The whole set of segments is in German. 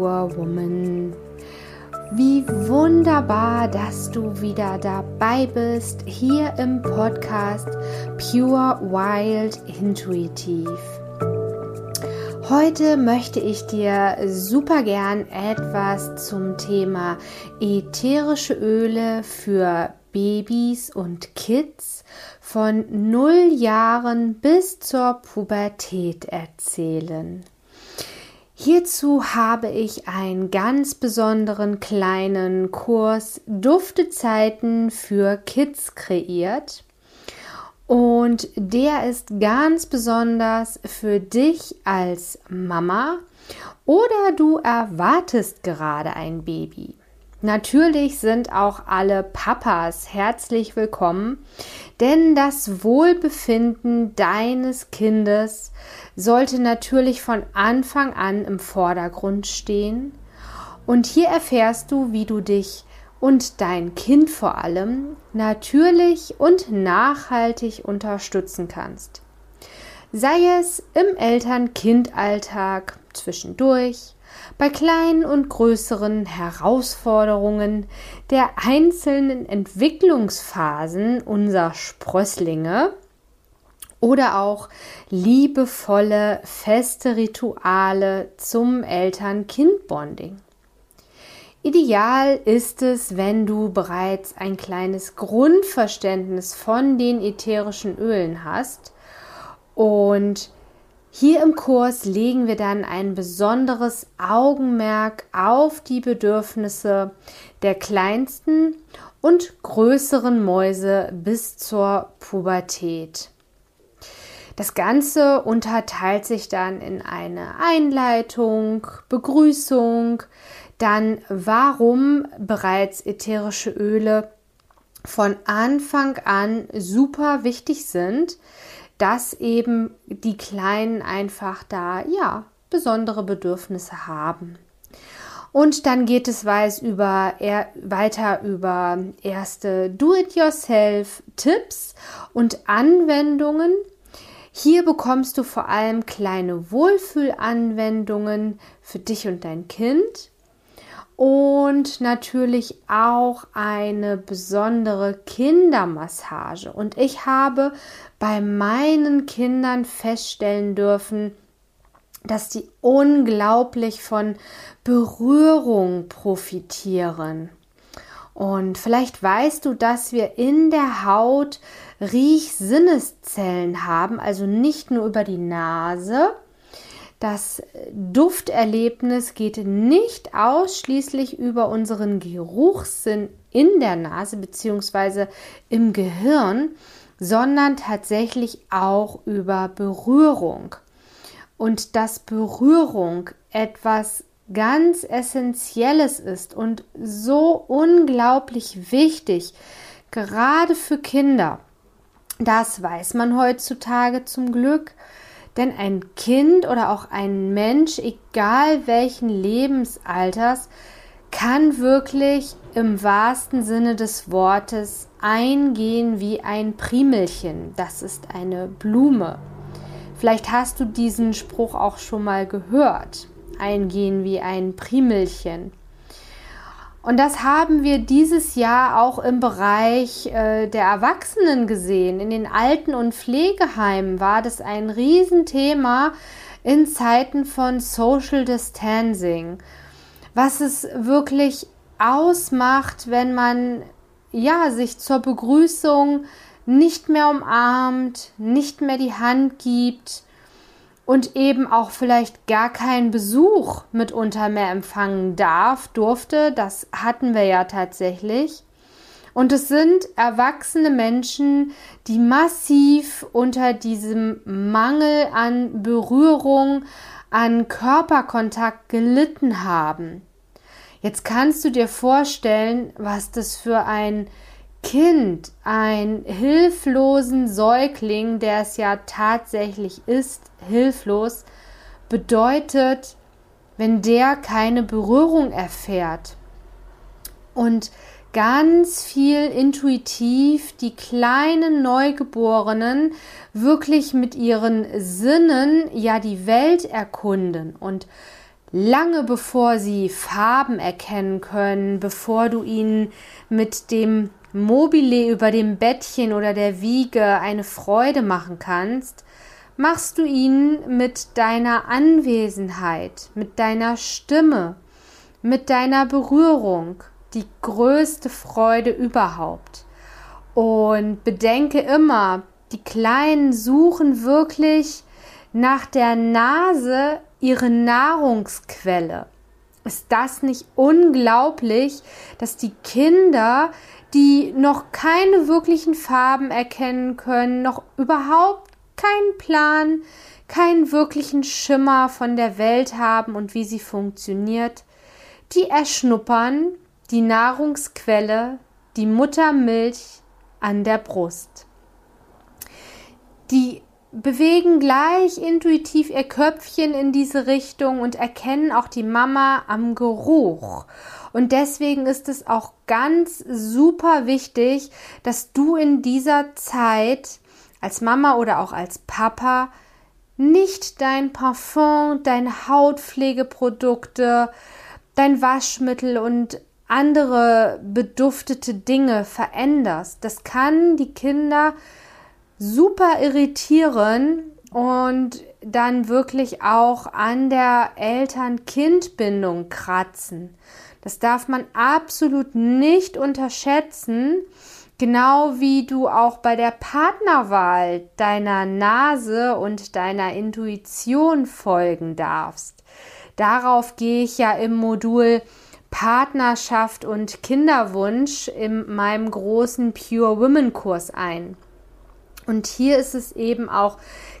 Pure Woman. Wie wunderbar, dass du wieder dabei bist, hier im Podcast Pure Wild Intuitiv. Heute möchte ich dir super gern etwas zum Thema ätherische Öle für Babys und Kids von 0 Jahren bis zur Pubertät erzählen. Hierzu habe ich einen ganz besonderen kleinen Kurs Duftezeiten für Kids kreiert. Und der ist ganz besonders für dich als Mama oder du erwartest gerade ein Baby. Natürlich sind auch alle Papas herzlich willkommen, denn das Wohlbefinden deines Kindes sollte natürlich von Anfang an im Vordergrund stehen. Und hier erfährst du, wie du dich und dein Kind vor allem natürlich und nachhaltig unterstützen kannst. Sei es im Eltern-Kind-Alltag zwischendurch, bei kleinen und größeren Herausforderungen der einzelnen Entwicklungsphasen unserer Sprösslinge oder auch liebevolle, feste Rituale zum Eltern-Kind-Bonding. Ideal ist es, wenn du bereits ein kleines Grundverständnis von den ätherischen Ölen hast und hier im Kurs legen wir dann ein besonderes Augenmerk auf die Bedürfnisse der kleinsten und größeren Mäuse bis zur Pubertät. Das Ganze unterteilt sich dann in eine Einleitung, Begrüßung, dann warum bereits ätherische Öle von Anfang an super wichtig sind, dass eben die Kleinen einfach da, ja, besondere Bedürfnisse haben. Und dann geht es über, er, weiter über erste Do-it-yourself-Tipps und Anwendungen. Hier bekommst du vor allem kleine Wohlfühlanwendungen für dich und dein Kind und natürlich auch eine besondere Kindermassage. Und ich habe bei meinen Kindern feststellen dürfen, dass die unglaublich von Berührung profitieren. Und vielleicht weißt du, dass wir in der Haut Riechsinneszellen haben, also nicht nur über die Nase, das Dufterlebnis geht nicht ausschließlich über unseren Geruchssinn in der Nase bzw. im Gehirn, sondern tatsächlich auch über Berührung. Und dass Berührung etwas ganz Essentielles ist und so unglaublich wichtig, gerade für Kinder. Das weiß man heutzutage zum Glück. Denn ein Kind oder auch ein Mensch, egal welchen Lebensalters, kann wirklich im wahrsten Sinne des Wortes eingehen wie ein Primelchen. Das ist eine Blume. Vielleicht hast du diesen Spruch auch schon mal gehört. Eingehen wie ein Primelchen. Und das haben wir dieses Jahr auch im Bereich äh, der Erwachsenen gesehen. In den Alten- und Pflegeheimen war das ein Riesenthema in Zeiten von Social Distancing. Was es wirklich ausmacht, wenn man ja sich zur Begrüßung nicht mehr umarmt, nicht mehr die Hand gibt, und eben auch vielleicht gar keinen Besuch mitunter mehr empfangen darf, durfte. Das hatten wir ja tatsächlich. Und es sind erwachsene Menschen, die massiv unter diesem Mangel an Berührung, an Körperkontakt gelitten haben. Jetzt kannst du dir vorstellen, was das für ein Kind, einen hilflosen Säugling, der es ja tatsächlich ist, hilflos, bedeutet, wenn der keine Berührung erfährt und ganz viel intuitiv die kleinen Neugeborenen wirklich mit ihren Sinnen ja die Welt erkunden und lange bevor sie Farben erkennen können, bevor du ihnen mit dem Mobile über dem Bettchen oder der Wiege eine Freude machen kannst, machst du ihnen mit deiner Anwesenheit, mit deiner Stimme, mit deiner Berührung die größte Freude überhaupt. Und bedenke immer, die Kleinen suchen wirklich nach der Nase ihre Nahrungsquelle. Ist das nicht unglaublich, dass die Kinder, die noch keine wirklichen Farben erkennen können, noch überhaupt keinen Plan, keinen wirklichen Schimmer von der Welt haben und wie sie funktioniert, die erschnuppern die Nahrungsquelle, die Muttermilch an der Brust. Die bewegen gleich intuitiv ihr Köpfchen in diese Richtung und erkennen auch die Mama am Geruch. Und deswegen ist es auch ganz super wichtig, dass du in dieser Zeit als Mama oder auch als Papa nicht dein Parfum, deine Hautpflegeprodukte, dein Waschmittel und andere beduftete Dinge veränderst. Das kann die Kinder super irritieren und dann wirklich auch an der Eltern-Kind-Bindung kratzen. Das darf man absolut nicht unterschätzen, genau wie du auch bei der Partnerwahl deiner Nase und deiner Intuition folgen darfst. Darauf gehe ich ja im Modul Partnerschaft und Kinderwunsch in meinem großen Pure Women Kurs ein. Und hier ist es eben auch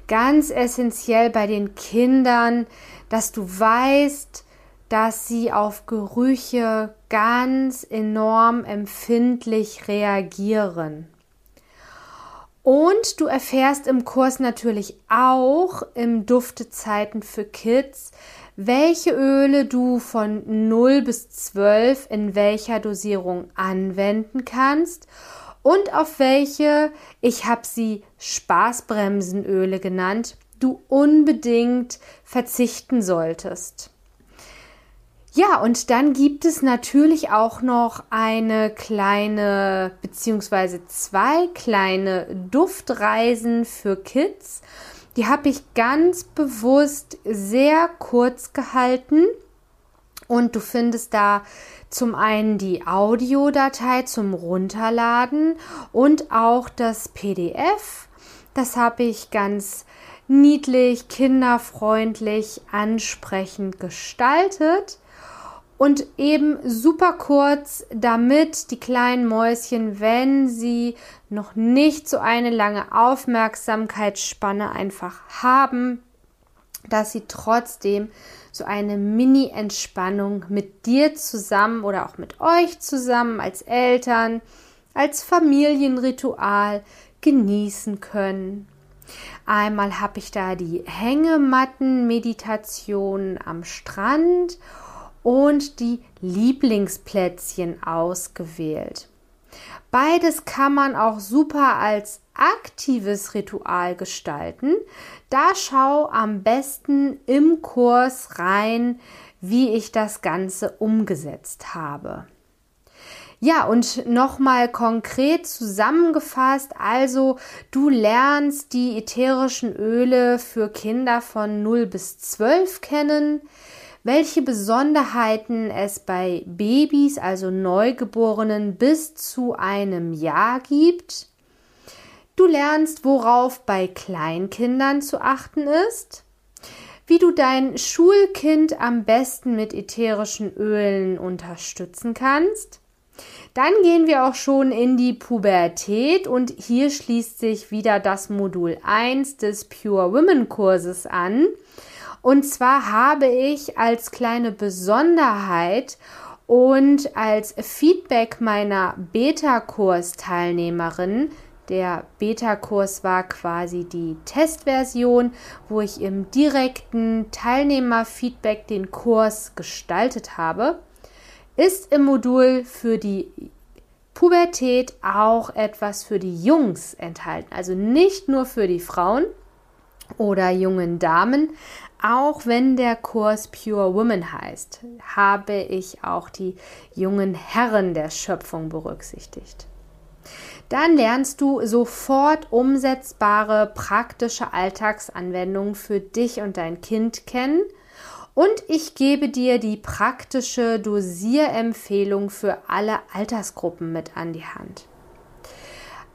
ganz essentiell bei den Kindern, dass du weißt, dass sie auf Gerüche ganz enorm empfindlich reagieren. Und du erfährst im Kurs natürlich auch im Duftezeiten für Kids, welche Öle du von 0 bis 12 in welcher Dosierung anwenden kannst und auf welche, ich habe sie Spaßbremsenöle genannt, du unbedingt verzichten solltest. Ja, und dann gibt es natürlich auch noch eine kleine beziehungsweise zwei kleine Duftreisen für Kids. Die habe ich ganz bewusst sehr kurz gehalten und du findest da zum einen die Audiodatei zum Runterladen und auch das PDF. Das habe ich ganz niedlich, kinderfreundlich, ansprechend gestaltet und eben super kurz, damit die kleinen Mäuschen, wenn sie noch nicht so eine lange Aufmerksamkeitsspanne einfach haben, dass sie trotzdem so eine Mini-Entspannung mit dir zusammen oder auch mit euch zusammen als Eltern, als Familienritual genießen können. Einmal habe ich da die Hängematten-Meditation am Strand und die Lieblingsplätzchen ausgewählt. Beides kann man auch super als aktives Ritual gestalten. Da schau am besten im Kurs rein, wie ich das Ganze umgesetzt habe. Ja, und nochmal konkret zusammengefasst, also du lernst die ätherischen Öle für Kinder von 0 bis 12 kennen, welche Besonderheiten es bei Babys, also Neugeborenen bis zu einem Jahr gibt. Du lernst, worauf bei Kleinkindern zu achten ist, wie du dein Schulkind am besten mit ätherischen Ölen unterstützen kannst. Dann gehen wir auch schon in die Pubertät und hier schließt sich wieder das Modul 1 des Pure Women Kurses an. Und zwar habe ich als kleine Besonderheit und als Feedback meiner Beta-Kurs-Teilnehmerin, der Beta-Kurs war quasi die Testversion, wo ich im direkten Teilnehmerfeedback den Kurs gestaltet habe, ist im Modul für die Pubertät auch etwas für die Jungs enthalten. Also nicht nur für die Frauen, oder jungen Damen. Auch wenn der Kurs Pure Women heißt, habe ich auch die jungen Herren der Schöpfung berücksichtigt. Dann lernst du sofort umsetzbare praktische Alltagsanwendungen für dich und dein Kind kennen. Und ich gebe dir die praktische Dosierempfehlung für alle Altersgruppen mit an die Hand.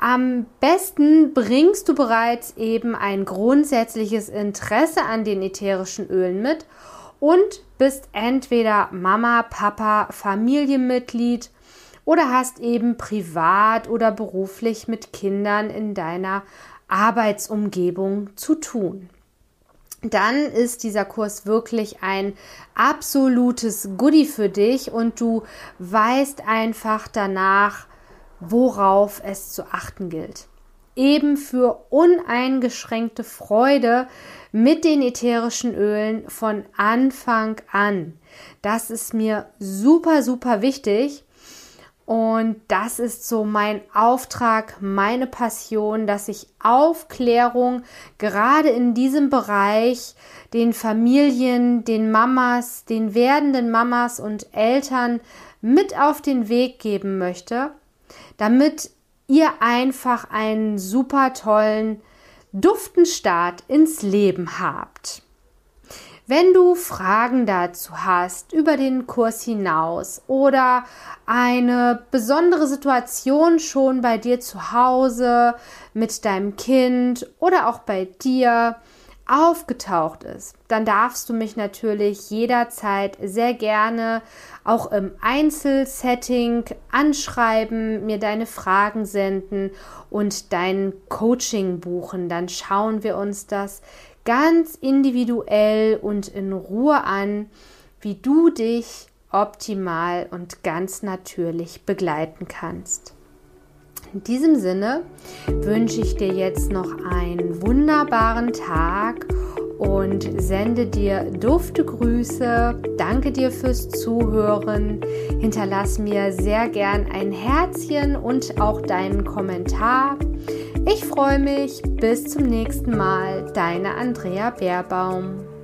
Am besten bringst du bereits eben ein grundsätzliches Interesse an den ätherischen Ölen mit und bist entweder Mama, Papa, Familienmitglied oder hast eben privat oder beruflich mit Kindern in deiner Arbeitsumgebung zu tun. Dann ist dieser Kurs wirklich ein absolutes Goodie für dich und du weißt einfach danach, worauf es zu achten gilt. Eben für uneingeschränkte Freude mit den ätherischen Ölen von Anfang an. Das ist mir super, super wichtig. Und das ist so mein Auftrag, meine Passion, dass ich Aufklärung gerade in diesem Bereich den Familien, den Mamas, den werdenden Mamas und Eltern mit auf den Weg geben möchte damit ihr einfach einen super tollen Duftenstart ins Leben habt. Wenn du Fragen dazu hast über den Kurs hinaus oder eine besondere Situation schon bei dir zu Hause mit deinem Kind oder auch bei dir, aufgetaucht ist, dann darfst du mich natürlich jederzeit sehr gerne auch im Einzelsetting anschreiben, mir deine Fragen senden und dein Coaching buchen. Dann schauen wir uns das ganz individuell und in Ruhe an, wie du dich optimal und ganz natürlich begleiten kannst. In diesem Sinne wünsche ich dir jetzt noch einen wunderbaren Tag und sende dir dufte Grüße. Danke dir fürs Zuhören. Hinterlass mir sehr gern ein Herzchen und auch deinen Kommentar. Ich freue mich. Bis zum nächsten Mal. Deine Andrea Beerbaum.